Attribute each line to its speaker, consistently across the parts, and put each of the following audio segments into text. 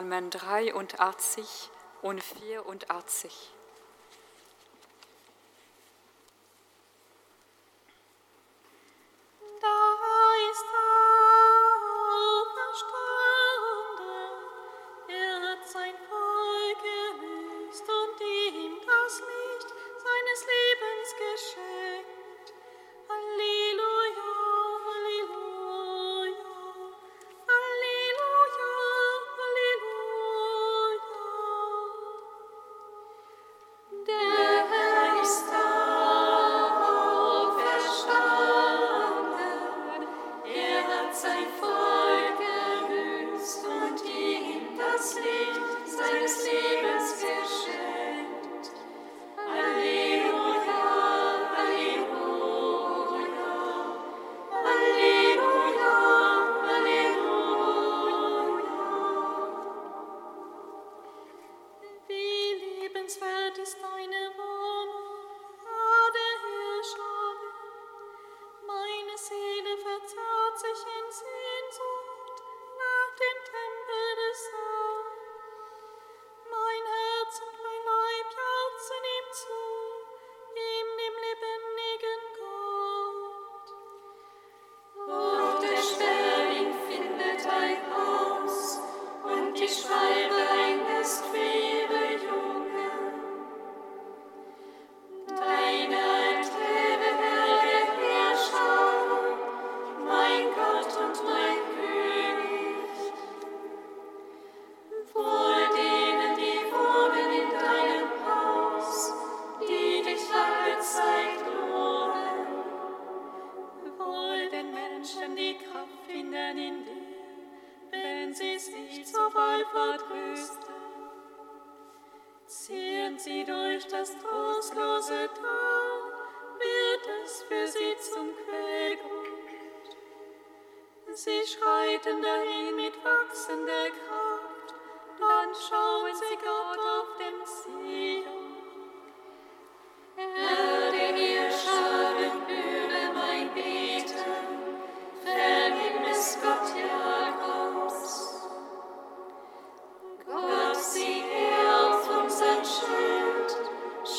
Speaker 1: Psalmen 83 und
Speaker 2: 84. in dir, wenn sie sich zur Wallfahrt rüsten. Ziehen sie durch das trostlose Tal, wird es
Speaker 3: für sie zum Quellgrund.
Speaker 2: Sie schreiten dahin mit wachsender Kraft, dann schauen sie Gott auf dem
Speaker 3: Ziel. Erde, ihr
Speaker 1: Schaden, übe mein Weg.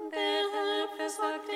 Speaker 1: Und der
Speaker 2: Herr versagt sagt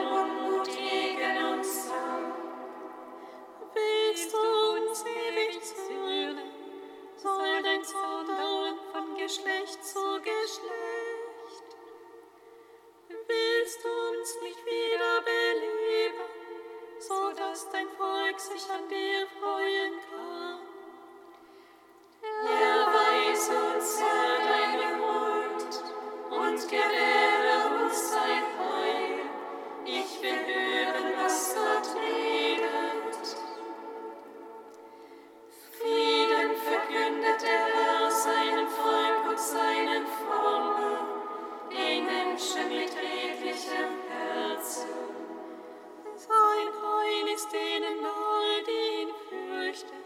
Speaker 2: Geschlecht zu Geschlecht. Sein Heil ist denen nahe, den fürchten.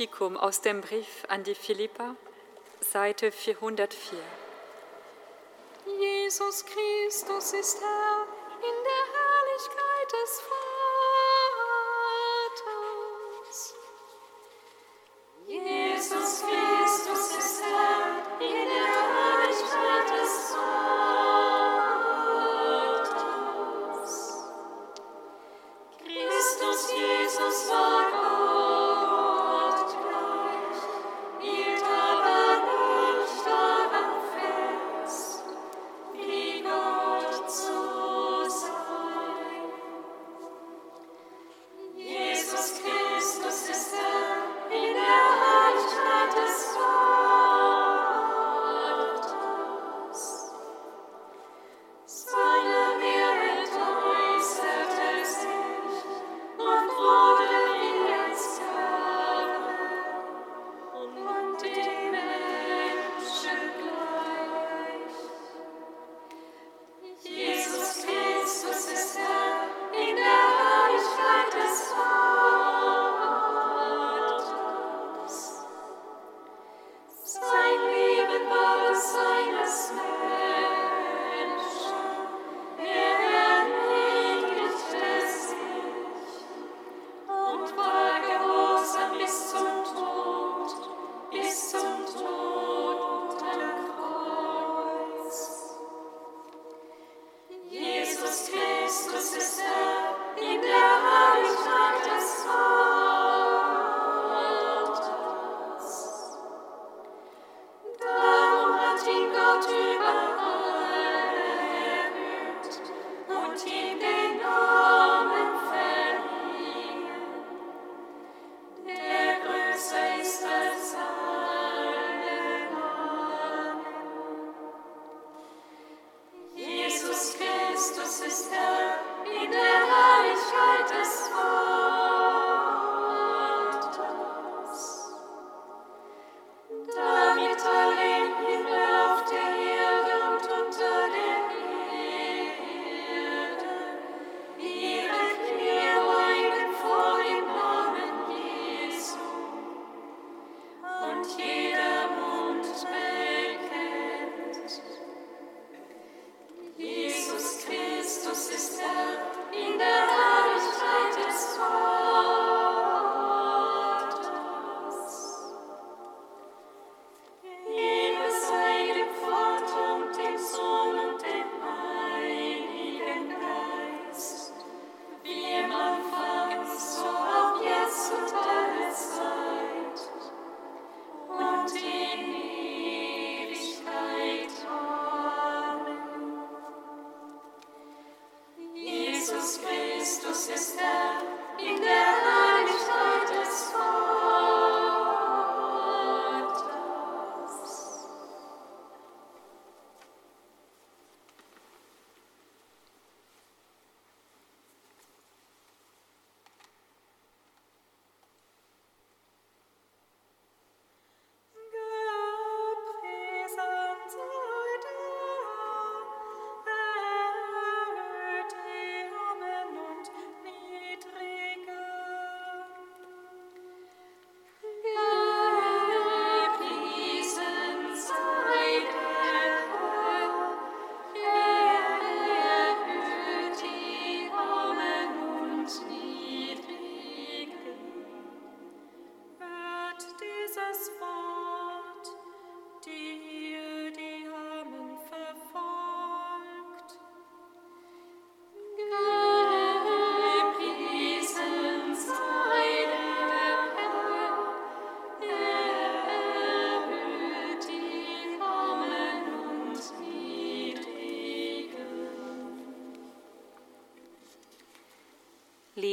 Speaker 2: Kantikum aus dem Brief an die Philippa, Seite 404. Jesus Christus ist Herr.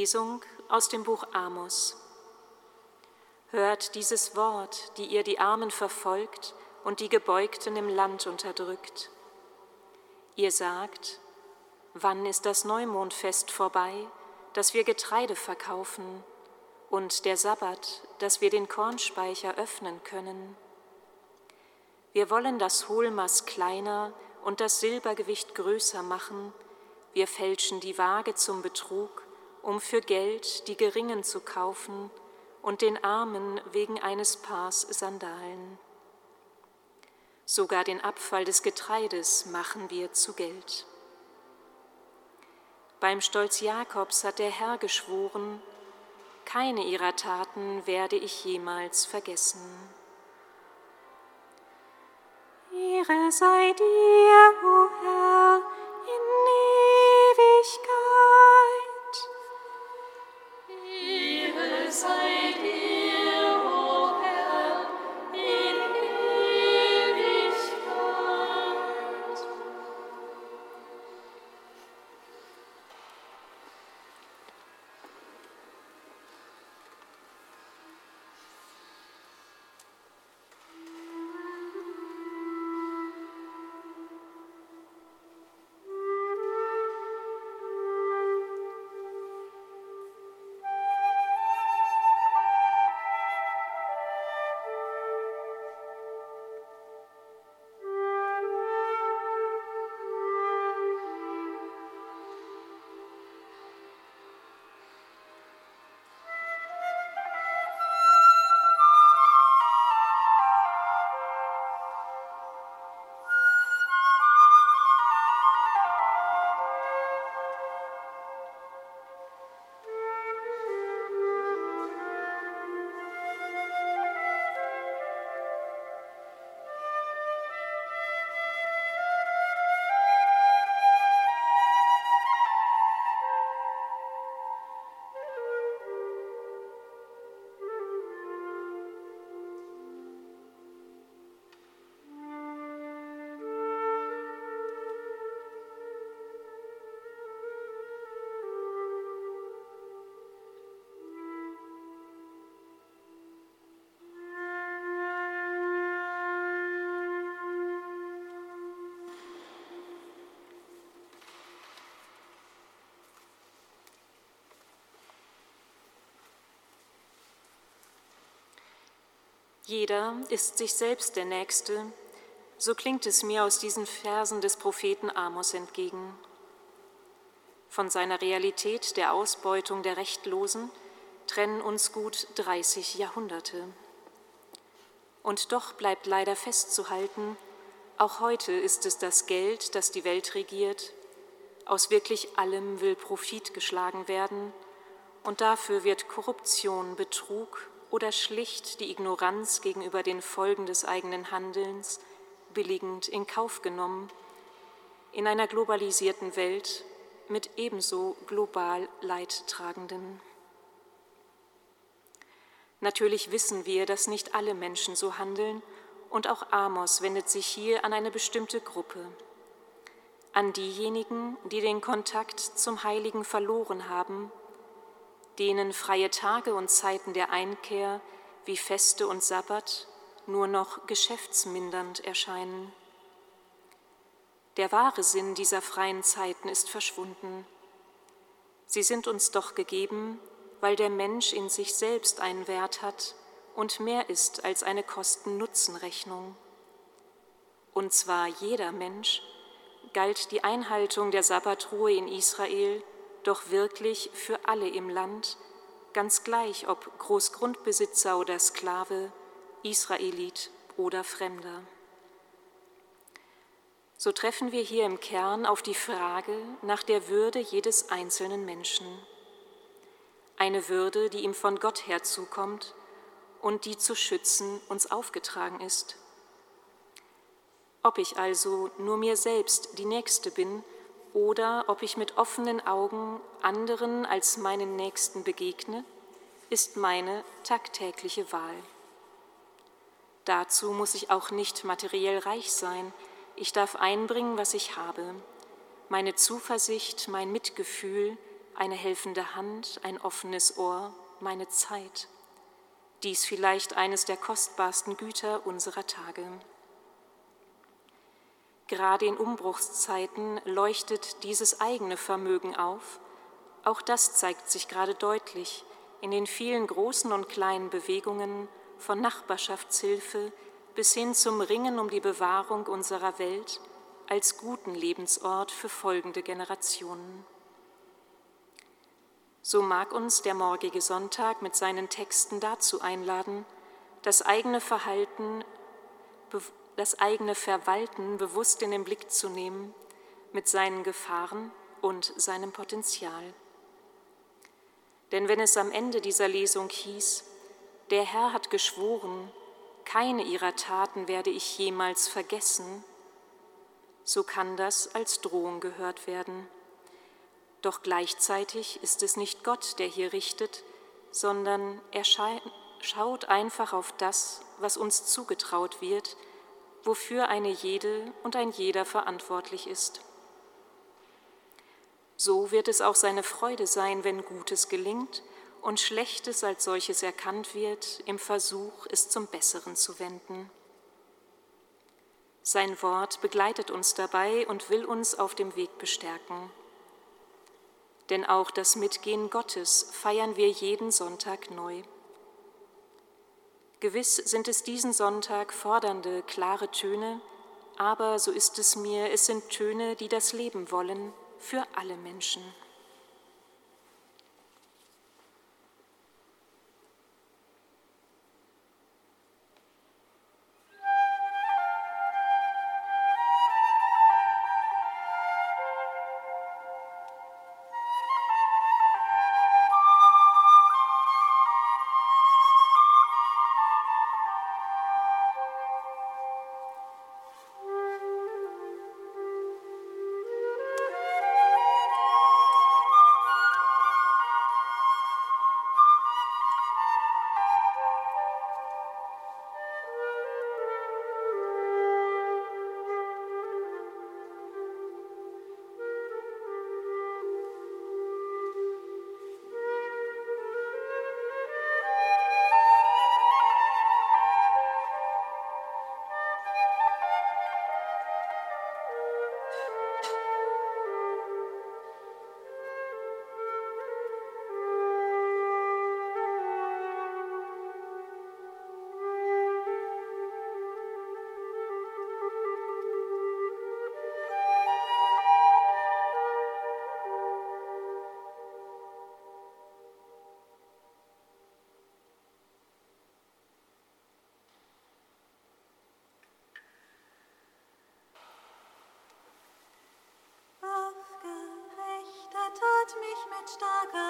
Speaker 4: Lesung aus dem Buch Amos. Hört dieses Wort, die ihr die Armen verfolgt und die Gebeugten im Land unterdrückt. Ihr sagt, wann ist das Neumondfest vorbei, dass wir Getreide verkaufen, und der Sabbat, dass wir den Kornspeicher öffnen können? Wir wollen das Hohlmaß kleiner und das Silbergewicht größer machen, wir fälschen die Waage zum Betrug, um für Geld die Geringen zu kaufen und den Armen wegen eines Paars Sandalen. Sogar den Abfall des Getreides machen wir zu Geld. Beim Stolz Jakobs hat der Herr geschworen, keine ihrer Taten werde ich jemals vergessen.
Speaker 2: Ehre sei dir, o oh Herr, in Ewigkeit.
Speaker 1: Sei dir,
Speaker 4: Jeder ist sich selbst der Nächste, so klingt es mir aus diesen Versen des Propheten Amos entgegen. Von seiner Realität der Ausbeutung der Rechtlosen trennen uns gut 30 Jahrhunderte. Und doch bleibt leider festzuhalten, auch heute ist es das Geld, das die Welt regiert. Aus wirklich allem will Profit geschlagen werden und dafür wird Korruption, Betrug oder schlicht die Ignoranz gegenüber den Folgen des eigenen Handelns billigend in Kauf genommen, in einer globalisierten Welt mit ebenso global Leidtragenden. Natürlich wissen wir, dass nicht alle Menschen so handeln, und auch Amos wendet sich hier an eine bestimmte Gruppe, an diejenigen, die den Kontakt zum Heiligen verloren haben denen freie Tage und Zeiten der Einkehr wie Feste und Sabbat nur noch geschäftsmindernd erscheinen. Der wahre Sinn dieser freien Zeiten ist verschwunden. Sie sind uns doch gegeben, weil der Mensch in sich selbst einen Wert hat und mehr ist als eine Kosten-Nutzen-Rechnung. Und zwar jeder Mensch, galt die Einhaltung der Sabbatruhe in Israel doch wirklich für alle im Land, ganz gleich ob Großgrundbesitzer oder Sklave, Israelit oder Fremder. So treffen wir hier im Kern auf die Frage nach der Würde jedes einzelnen Menschen. Eine Würde, die ihm von Gott her zukommt und die zu schützen uns aufgetragen ist. Ob ich also nur mir selbst die Nächste bin oder ob ich mit offenen Augen anderen als meinen Nächsten begegne, ist meine tagtägliche Wahl. Dazu muss ich auch nicht materiell reich sein, ich darf einbringen, was ich habe, meine Zuversicht, mein Mitgefühl, eine helfende Hand, ein offenes Ohr, meine Zeit. Dies vielleicht eines der kostbarsten Güter unserer Tage. Gerade in Umbruchszeiten leuchtet dieses eigene Vermögen auf. Auch das zeigt sich gerade deutlich in den vielen großen und kleinen Bewegungen von Nachbarschaftshilfe bis hin zum Ringen um die Bewahrung unserer Welt als guten Lebensort für folgende Generationen. So mag uns der morgige Sonntag mit seinen Texten dazu einladen, das eigene Verhalten, das eigene Verwalten bewusst in den Blick zu nehmen, mit seinen Gefahren und seinem Potenzial. Denn wenn es am Ende dieser Lesung hieß, der Herr hat geschworen, keine ihrer Taten werde ich jemals vergessen, so kann das als Drohung gehört werden. Doch gleichzeitig ist es nicht Gott, der hier richtet, sondern er schaut einfach auf das, was uns zugetraut wird, wofür eine jede und ein jeder verantwortlich ist. So wird es auch seine Freude sein, wenn Gutes gelingt und Schlechtes als solches erkannt wird, im Versuch, es zum Besseren zu wenden. Sein Wort begleitet uns dabei und will uns auf dem Weg bestärken denn auch das Mitgehen Gottes feiern wir jeden Sonntag neu. Gewiss sind es diesen Sonntag fordernde, klare Töne, aber so ist es mir, es sind Töne, die das Leben wollen für alle Menschen.
Speaker 5: Zerstreut die im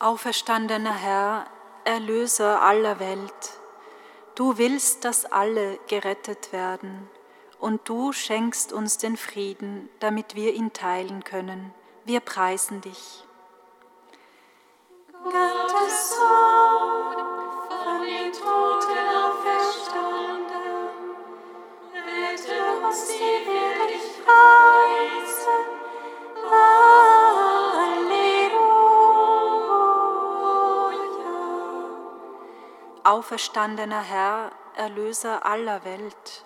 Speaker 5: Auferstandener Herr, Erlöser aller Welt, du willst, dass alle gerettet werden, und du schenkst uns den Frieden, damit wir ihn teilen können. Wir preisen dich.
Speaker 2: Gottes Sohn, von den Toten auferstanden, rette uns, die wir dich preisen.
Speaker 5: Auferstandener Herr, Erlöser aller Welt.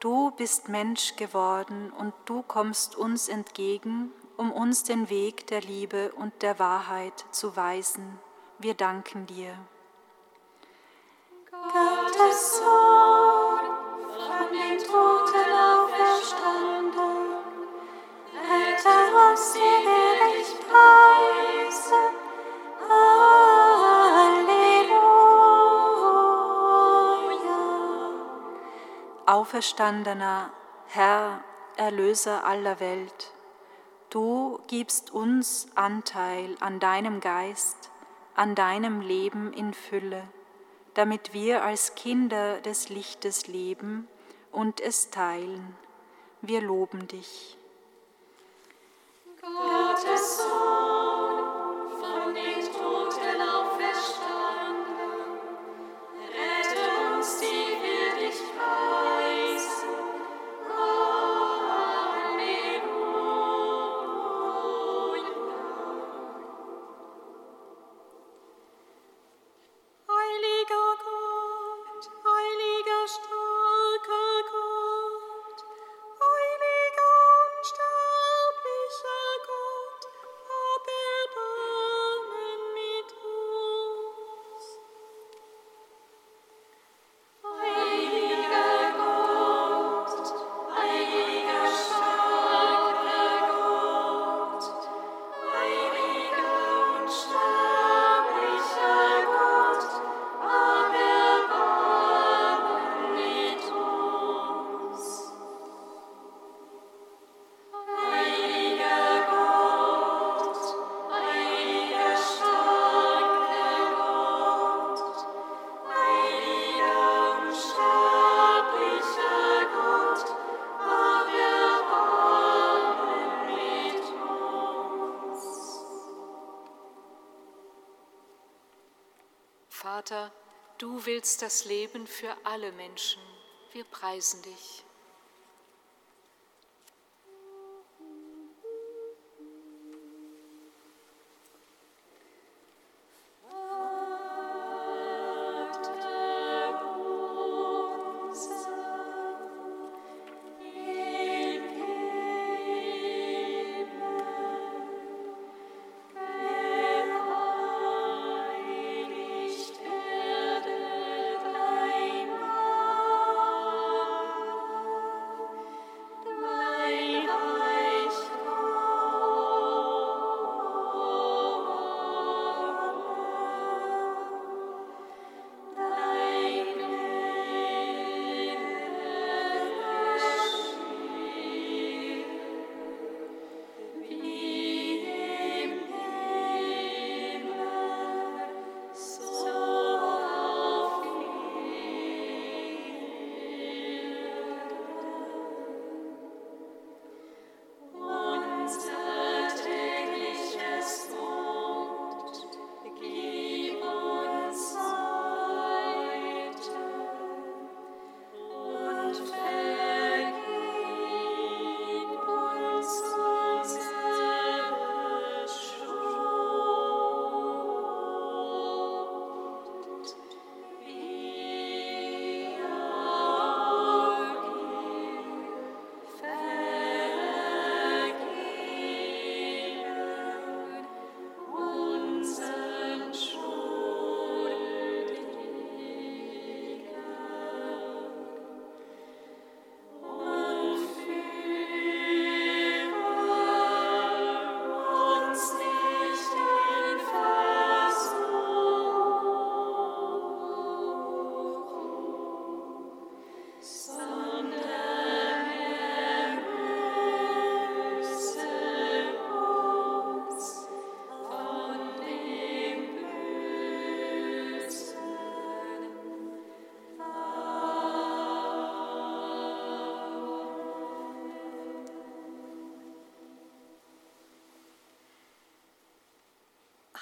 Speaker 5: Du bist Mensch geworden und du kommst uns entgegen, um uns den Weg der Liebe und der Wahrheit zu weisen. Wir danken dir.
Speaker 2: Gottes Sohn, von den Toten auferstanden, rette uns, die wir
Speaker 5: auferstandener Herr, Erlöser aller Welt, du gibst uns Anteil an deinem Geist, an deinem Leben in Fülle, damit wir als Kinder des Lichtes leben und es teilen. Wir loben dich.
Speaker 2: Gottes Sohn,
Speaker 6: willst das Leben für alle Menschen. Wir preisen dich.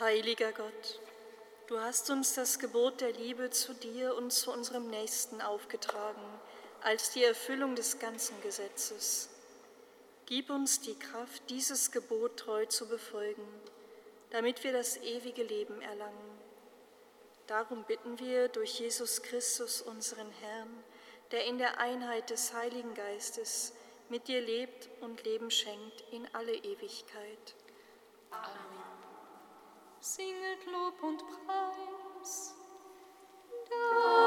Speaker 7: Heiliger Gott, du hast uns das Gebot der Liebe zu dir und zu unserem Nächsten aufgetragen, als die Erfüllung des ganzen Gesetzes. Gib uns die Kraft, dieses Gebot treu zu befolgen, damit wir das ewige Leben erlangen. Darum bitten wir durch Jesus Christus, unseren Herrn, der in der Einheit des Heiligen Geistes mit dir lebt und Leben schenkt in alle Ewigkeit.
Speaker 2: Amen. Singet Lob und Preis. Gott.